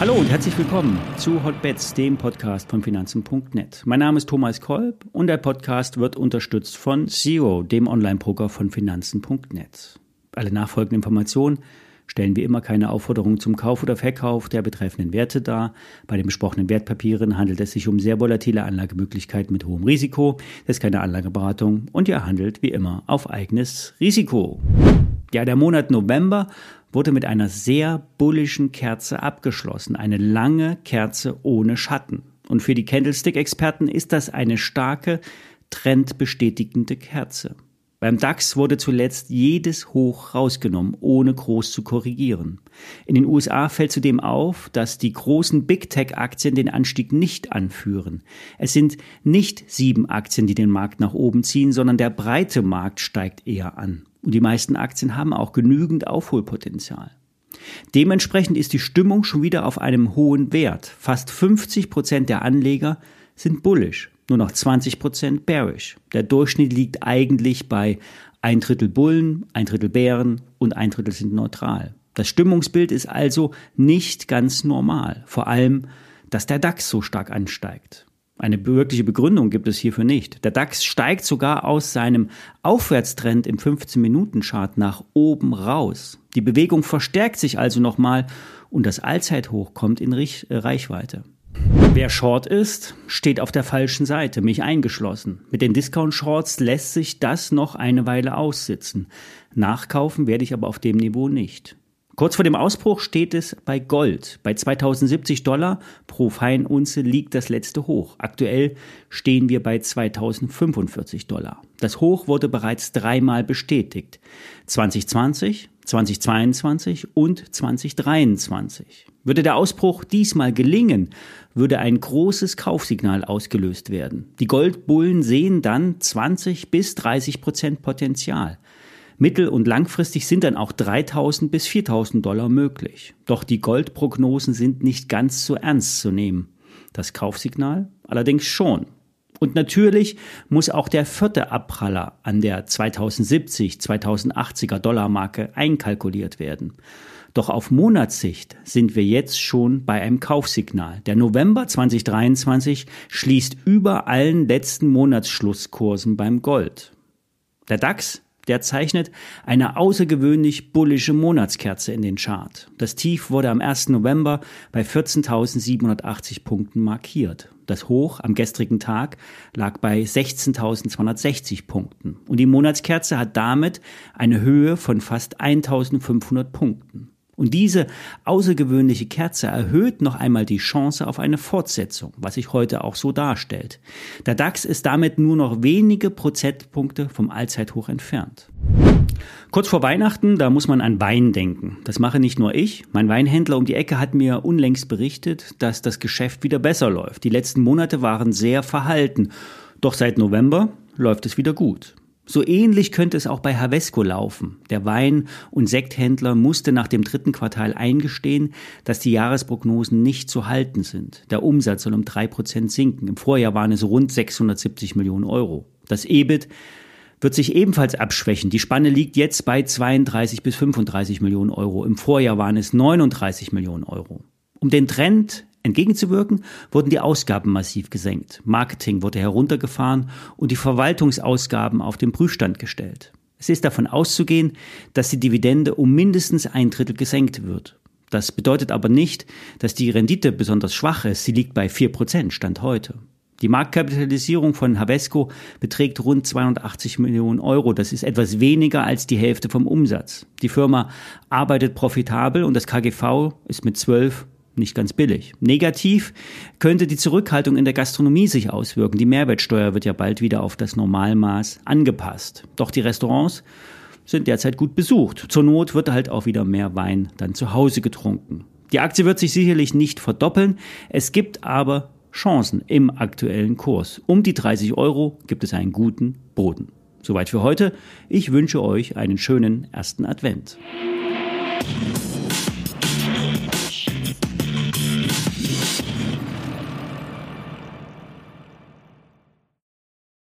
Hallo und herzlich willkommen zu Hotbets, dem Podcast von Finanzen.net. Mein Name ist Thomas Kolb und der Podcast wird unterstützt von Zero, dem Online-Broker von Finanzen.net. Alle nachfolgenden Informationen stellen wir immer keine Aufforderung zum Kauf oder Verkauf der betreffenden Werte dar. Bei den besprochenen Wertpapieren handelt es sich um sehr volatile Anlagemöglichkeiten mit hohem Risiko. Das ist keine Anlageberatung und ihr handelt wie immer auf eigenes Risiko. Ja, der Monat November wurde mit einer sehr bullischen Kerze abgeschlossen. Eine lange Kerze ohne Schatten. Und für die Candlestick-Experten ist das eine starke, trendbestätigende Kerze. Beim DAX wurde zuletzt jedes Hoch rausgenommen, ohne groß zu korrigieren. In den USA fällt zudem auf, dass die großen Big Tech-Aktien den Anstieg nicht anführen. Es sind nicht sieben Aktien, die den Markt nach oben ziehen, sondern der breite Markt steigt eher an. Und die meisten Aktien haben auch genügend Aufholpotenzial. Dementsprechend ist die Stimmung schon wieder auf einem hohen Wert. Fast 50 Prozent der Anleger sind bullish nur noch 20 Prozent bearish. Der Durchschnitt liegt eigentlich bei ein Drittel Bullen, ein Drittel Bären und ein Drittel sind neutral. Das Stimmungsbild ist also nicht ganz normal. Vor allem, dass der DAX so stark ansteigt. Eine wirkliche Begründung gibt es hierfür nicht. Der DAX steigt sogar aus seinem Aufwärtstrend im 15-Minuten-Chart nach oben raus. Die Bewegung verstärkt sich also nochmal und das Allzeithoch kommt in Reichweite. Wer Short ist, steht auf der falschen Seite, mich eingeschlossen. Mit den Discount-Shorts lässt sich das noch eine Weile aussitzen. Nachkaufen werde ich aber auf dem Niveau nicht. Kurz vor dem Ausbruch steht es bei Gold. Bei 2070 Dollar pro Feinunze liegt das letzte Hoch. Aktuell stehen wir bei 2045 Dollar. Das Hoch wurde bereits dreimal bestätigt. 2020, 2022 und 2023. Würde der Ausbruch diesmal gelingen, würde ein großes Kaufsignal ausgelöst werden. Die Goldbullen sehen dann 20 bis 30 Prozent Potenzial. Mittel- und langfristig sind dann auch 3000 bis 4000 Dollar möglich. Doch die Goldprognosen sind nicht ganz so ernst zu nehmen. Das Kaufsignal allerdings schon. Und natürlich muss auch der vierte Abpraller an der 2070, 2080er Dollarmarke einkalkuliert werden. Doch auf Monatssicht sind wir jetzt schon bei einem Kaufsignal. Der November 2023 schließt über allen letzten Monatsschlusskursen beim Gold. Der DAX der zeichnet eine außergewöhnlich bullische Monatskerze in den Chart. Das Tief wurde am 1. November bei 14.780 Punkten markiert. Das Hoch am gestrigen Tag lag bei 16.260 Punkten. Und die Monatskerze hat damit eine Höhe von fast 1.500 Punkten. Und diese außergewöhnliche Kerze erhöht noch einmal die Chance auf eine Fortsetzung, was sich heute auch so darstellt. Der DAX ist damit nur noch wenige Prozentpunkte vom Allzeithoch entfernt. Kurz vor Weihnachten, da muss man an Wein denken. Das mache nicht nur ich. Mein Weinhändler um die Ecke hat mir unlängst berichtet, dass das Geschäft wieder besser läuft. Die letzten Monate waren sehr verhalten. Doch seit November läuft es wieder gut. So ähnlich könnte es auch bei Havesco laufen. Der Wein- und Sekthändler musste nach dem dritten Quartal eingestehen, dass die Jahresprognosen nicht zu halten sind. Der Umsatz soll um drei Prozent sinken. Im Vorjahr waren es rund 670 Millionen Euro. Das EBIT wird sich ebenfalls abschwächen. Die Spanne liegt jetzt bei 32 bis 35 Millionen Euro. Im Vorjahr waren es 39 Millionen Euro. Um den Trend Entgegenzuwirken wurden die Ausgaben massiv gesenkt, Marketing wurde heruntergefahren und die Verwaltungsausgaben auf den Prüfstand gestellt. Es ist davon auszugehen, dass die Dividende um mindestens ein Drittel gesenkt wird. Das bedeutet aber nicht, dass die Rendite besonders schwach ist. Sie liegt bei 4% Stand heute. Die Marktkapitalisierung von Havesco beträgt rund 280 Millionen Euro. Das ist etwas weniger als die Hälfte vom Umsatz. Die Firma arbeitet profitabel und das KGV ist mit 12 nicht ganz billig. Negativ könnte die Zurückhaltung in der Gastronomie sich auswirken. Die Mehrwertsteuer wird ja bald wieder auf das Normalmaß angepasst. Doch die Restaurants sind derzeit gut besucht. Zur Not wird halt auch wieder mehr Wein dann zu Hause getrunken. Die Aktie wird sich sicherlich nicht verdoppeln. Es gibt aber Chancen im aktuellen Kurs. Um die 30 Euro gibt es einen guten Boden. Soweit für heute. Ich wünsche euch einen schönen ersten Advent.